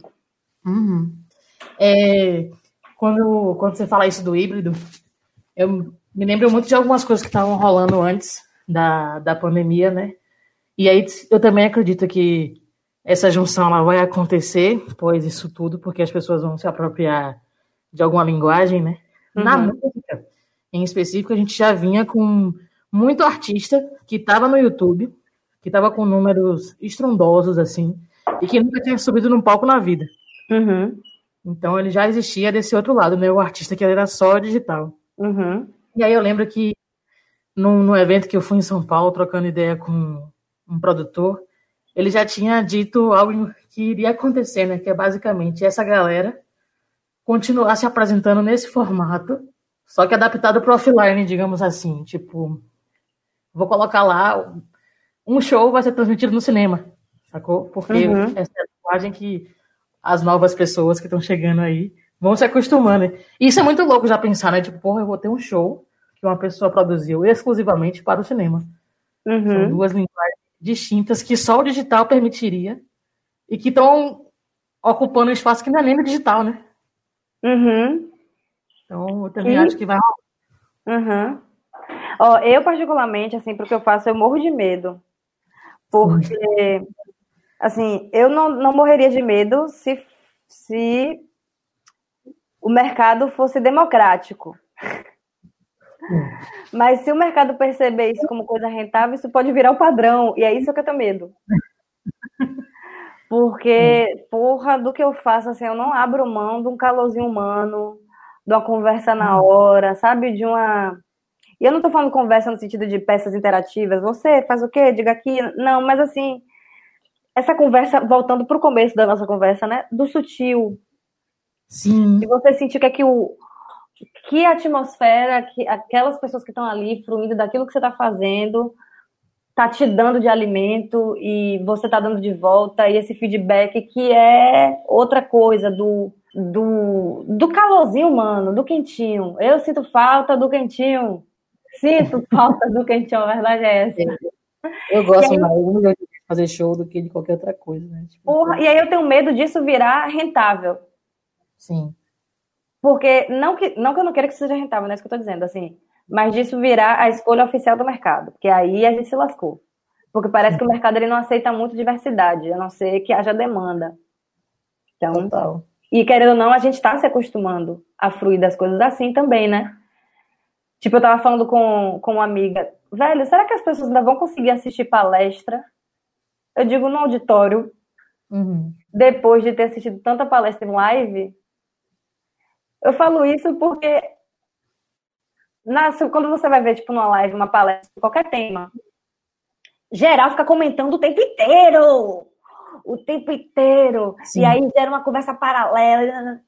Uhum. É, quando, quando você fala isso do híbrido, eu me lembro muito de algumas coisas que estavam rolando antes da, da pandemia, né? E aí eu também acredito que essa junção ela vai acontecer, pois isso tudo, porque as pessoas vão se apropriar de alguma linguagem, né? Uhum. Na música, em específico, a gente já vinha com muito artista que estava no YouTube, que estava com números estrondosos, assim, e que nunca tinha subido num palco na vida. Uhum. Então ele já existia desse outro lado, né? O artista que era só digital. Uhum. E aí eu lembro que num, num evento que eu fui em São Paulo, trocando ideia com um produtor, ele já tinha dito algo que iria acontecer, né? Que é basicamente essa galera continuar se apresentando nesse formato, só que adaptado para offline, digamos assim. Tipo, vou colocar lá um show vai ser transmitido no cinema, sacou? Porque uhum. essa é a linguagem que as novas pessoas que estão chegando aí vão se acostumando. E isso é muito louco já pensar, né? Tipo, porra, eu vou ter um show que uma pessoa produziu exclusivamente para o cinema. Uhum. São duas linguagens distintas que só o digital permitiria e que estão ocupando um espaço que não é nem no digital, né? Uhum. Então, eu também e... acho que vai rolar. Uhum. Ó, eu, particularmente, assim, porque eu faço, eu morro de medo. Porque, assim, eu não, não morreria de medo se, se o mercado fosse democrático. Mas se o mercado perceber isso como coisa rentável, isso pode virar o padrão. E é isso que eu tenho medo. Porque, porra, do que eu faço, assim, eu não abro mão de um calorzinho humano, de uma conversa na hora, sabe? De uma. E eu não tô falando conversa no sentido de peças interativas. Você faz o quê? Diga aqui. Não, mas assim, essa conversa, voltando pro começo da nossa conversa, né? Do sutil. Sim. E você sentir que aqui o, que atmosfera, que aquelas pessoas que estão ali fruindo daquilo que você está fazendo, tá te dando de alimento e você tá dando de volta, e esse feedback que é outra coisa do, do, do calorzinho humano, do quentinho. Eu sinto falta do quentinho. Sinto falta do quentinho, a verdade é essa. Eu gosto mais de fazer show do que de qualquer outra coisa, né? Tipo, Porra, e aí eu tenho medo disso virar rentável. Sim. Porque, não que, não que eu não queira que seja rentável, não é isso que eu tô dizendo, assim mas disso virar a escolha oficial do mercado, porque aí a gente se lascou. Porque parece que o mercado ele não aceita muito diversidade, a não ser que haja demanda. Então, Total. E querendo ou não, a gente está se acostumando a fruir das coisas assim também, né? Tipo, eu tava falando com, com uma amiga, velho, será que as pessoas ainda vão conseguir assistir palestra? Eu digo no auditório, uhum. depois de ter assistido tanta palestra em live. Eu falo isso porque na, quando você vai ver, tipo, numa live, uma palestra, qualquer tema, geral fica comentando o tempo inteiro. O tempo inteiro. Sim. E aí gera uma conversa paralela.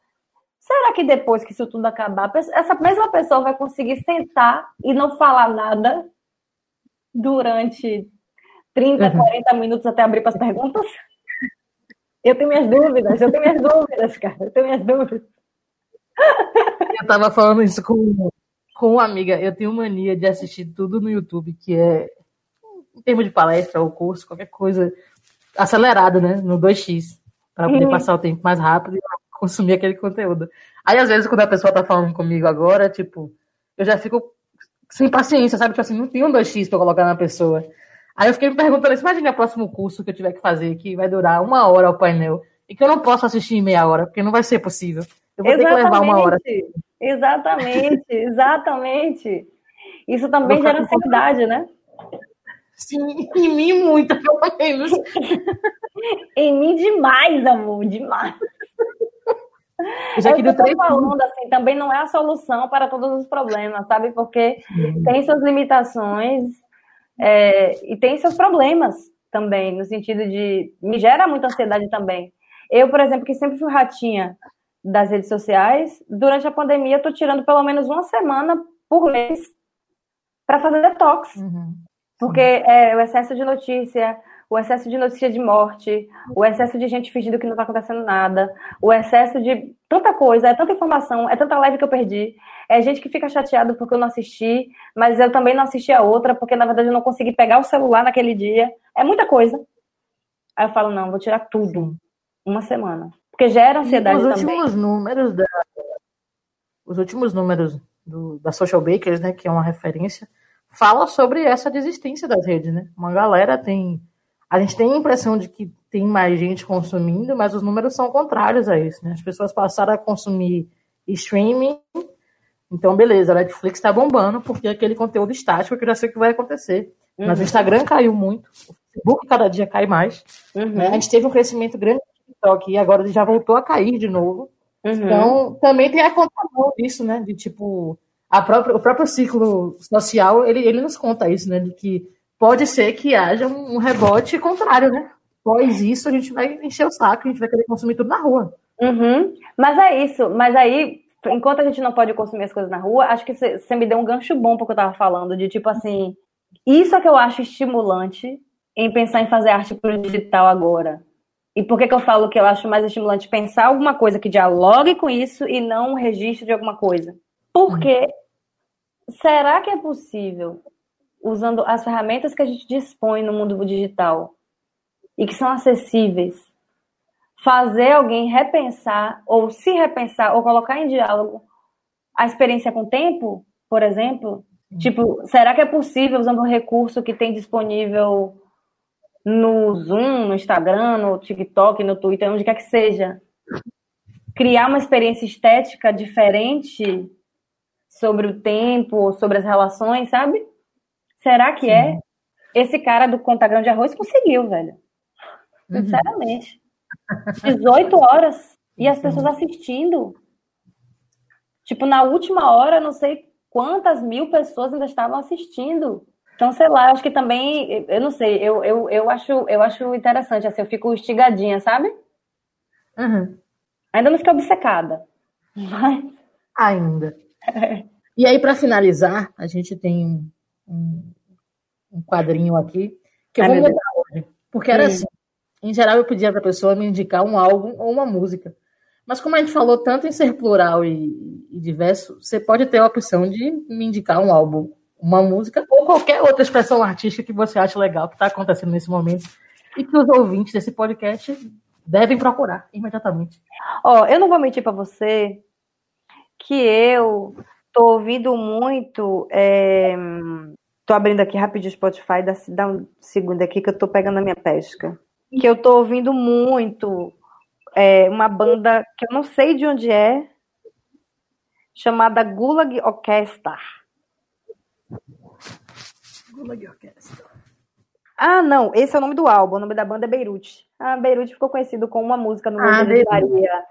Será que depois que isso tudo acabar, essa mesma pessoa vai conseguir sentar e não falar nada durante 30, 40 uhum. minutos até abrir para as perguntas? Eu tenho minhas dúvidas, eu tenho minhas dúvidas, cara. Eu tenho minhas dúvidas. Eu tava falando isso com com uma amiga, eu tenho mania de assistir tudo no YouTube, que é, em termos de palestra ou curso, qualquer coisa, acelerado, né? No 2x, para poder uhum. passar o tempo mais rápido e consumir aquele conteúdo. Aí, às vezes, quando a pessoa tá falando comigo agora, tipo, eu já fico sem paciência, sabe? Tipo assim, não tem um 2x pra colocar na pessoa. Aí eu fiquei me perguntando, imagine o próximo curso que eu tiver que fazer, que vai durar uma hora o painel, e que eu não posso assistir em meia hora, porque não vai ser possível. Eu vou Exatamente. ter que levar uma hora. Exatamente, exatamente. Isso também gera ansiedade, né? Sim, em mim muito, pelo menos. em mim demais, amor, demais. Já que eu tô falando assim, também não é a solução para todos os problemas, sabe? Porque uhum. tem suas limitações é, e tem seus problemas também, no sentido de me gera muita ansiedade também. Eu, por exemplo, que sempre fui ratinha das redes sociais, durante a pandemia eu tô tirando pelo menos uma semana por mês para fazer detox. Uhum. Porque é o excesso de notícia, o excesso de notícia de morte, o excesso de gente fingindo que não está acontecendo nada, o excesso de tanta coisa, é tanta informação, é tanta live que eu perdi, é gente que fica chateado porque eu não assisti, mas eu também não assisti a outra, porque na verdade eu não consegui pegar o celular naquele dia. É muita coisa. Aí eu falo, não, vou tirar tudo. Uma semana. Porque gera ansiedade os também. Últimos números da, os últimos números do, da Social Bakers, né, que é uma referência, fala sobre essa desistência das redes, né? Uma galera tem... A gente tem a impressão de que tem mais gente consumindo, mas os números são contrários a isso, né? As pessoas passaram a consumir streaming, então beleza, a Netflix está bombando porque aquele conteúdo estático que eu já sei o que vai acontecer. Uhum. Mas o Instagram caiu muito, o Facebook cada dia cai mais. Uhum. Né? A gente teve um crescimento grande TikTok e agora ele já voltou a cair de novo. Uhum. Então, também tem a contramão disso, né? De tipo, própria, o próprio ciclo social, ele, ele nos conta isso, né? De que pode ser que haja um, um rebote contrário, né? Após isso, a gente vai encher o saco, a gente vai querer consumir tudo na rua. Uhum. Mas é isso, mas aí, enquanto a gente não pode consumir as coisas na rua, acho que você me deu um gancho bom porque eu tava falando, de tipo assim, isso é que eu acho estimulante em pensar em fazer arte pro digital agora. E por que, que eu falo que eu acho mais estimulante pensar alguma coisa que dialogue com isso e não um registro de alguma coisa? Porque será que é possível, usando as ferramentas que a gente dispõe no mundo digital e que são acessíveis, fazer alguém repensar ou se repensar ou colocar em diálogo a experiência com o tempo, por exemplo? Tipo, será que é possível usando um recurso que tem disponível no Zoom, no Instagram, no TikTok, no Twitter, onde quer que seja, criar uma experiência estética diferente sobre o tempo, sobre as relações, sabe? Será que é? Sim. é? Esse cara do contagrão de arroz conseguiu, velho. Uhum. Sinceramente. 18 horas e as pessoas assistindo. Tipo, na última hora, não sei quantas mil pessoas ainda estavam assistindo. Então, sei lá, acho que também, eu não sei, eu, eu, eu, acho, eu acho interessante, assim, eu fico estigadinha, sabe? Uhum. Ainda não fiquei obcecada, mas... Ainda. E aí, para finalizar, a gente tem um, um quadrinho aqui, que eu vou mudar hoje. Porque era assim. Em geral, eu pedia para a pessoa me indicar um álbum ou uma música. Mas como a gente falou tanto em ser plural e, e diverso, você pode ter a opção de me indicar um álbum, uma música ou qualquer outra expressão artística que você acha legal que está acontecendo nesse momento e que os ouvintes desse podcast devem procurar imediatamente. Ó, oh, eu não vou mentir para você que eu tô ouvindo muito. É... Tô abrindo aqui rapidinho o Spotify, dá, dá um segundo aqui que eu tô pegando a minha pesca. Que eu tô ouvindo muito é, uma banda que eu não sei de onde é, chamada Gulag Orchestra. Gulag Orchestra. Ah, não, esse é o nome do álbum, o nome da banda é Beirute. Ah, Beirute ficou conhecido com uma música no ah, de Maria.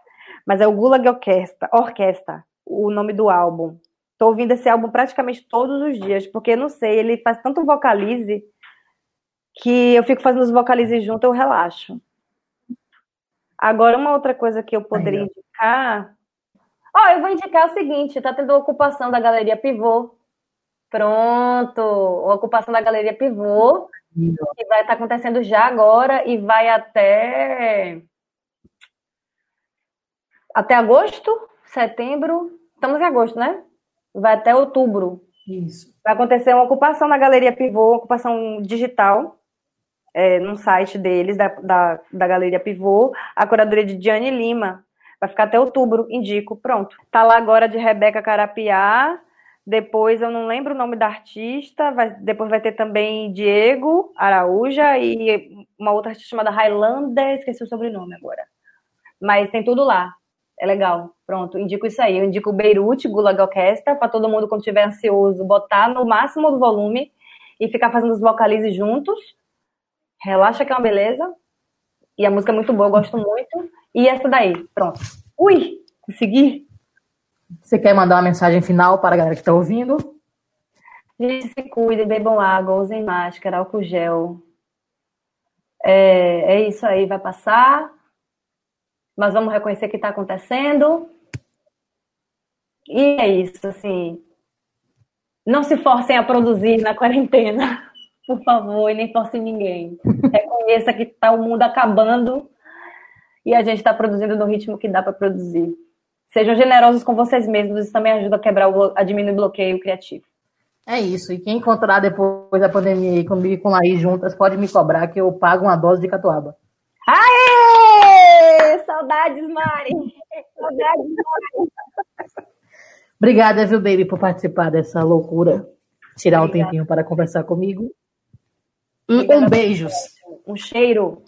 Mas é o Gulag Orquestra, Orquestra, o nome do álbum. Tô ouvindo esse álbum praticamente todos os dias, porque não sei, ele faz tanto vocalize que eu fico fazendo os vocalizes junto, eu relaxo. Agora, uma outra coisa que eu poderia indicar. Ó, oh, eu vou indicar o seguinte: tá tendo ocupação da Galeria Pivô. Pronto, ocupação da Galeria Pivô, que vai estar tá acontecendo já agora e vai até. Até agosto, setembro. Estamos em agosto, né? Vai até outubro. Isso. Vai acontecer uma ocupação na Galeria Pivô, uma ocupação digital é, no site deles, da, da, da Galeria Pivô, a curadoria de Diane Lima. Vai ficar até outubro, indico. Pronto. Tá lá agora de Rebeca Carapiá. Depois eu não lembro o nome da artista. Vai, depois vai ter também Diego Araúja e uma outra artista chamada Highlander. Esqueci o sobrenome agora. Mas tem tudo lá. É legal. Pronto, indico isso aí. Eu indico o Beirute Gulag Orquestra para todo mundo, quando estiver ansioso, botar no máximo do volume e ficar fazendo os vocalizes juntos Relaxa que é uma beleza. E a música é muito boa, eu gosto muito. E essa daí, pronto. Ui, consegui. Você quer mandar uma mensagem final para a galera que está ouvindo? Gente, se cuidem, bebam água, usem máscara, álcool gel. É, é isso aí, vai passar. Mas vamos reconhecer o que está acontecendo. E é isso, assim. Não se forcem a produzir na quarentena por favor, e nem force ninguém. Reconheça que está o mundo acabando e a gente está produzindo no ritmo que dá para produzir. Sejam generosos com vocês mesmos, isso também ajuda a quebrar o, a diminuir o bloqueio criativo. É isso. E quem encontrar depois da pandemia e comigo e com Laís juntas, pode me cobrar que eu pago uma dose de catuaba. Aê! Saudades, Mari! Saudades, Mari! Obrigada, viu, Baby, por participar dessa loucura. Tirar Obrigada. um tempinho para conversar comigo. Um, um beijos. Um cheiro.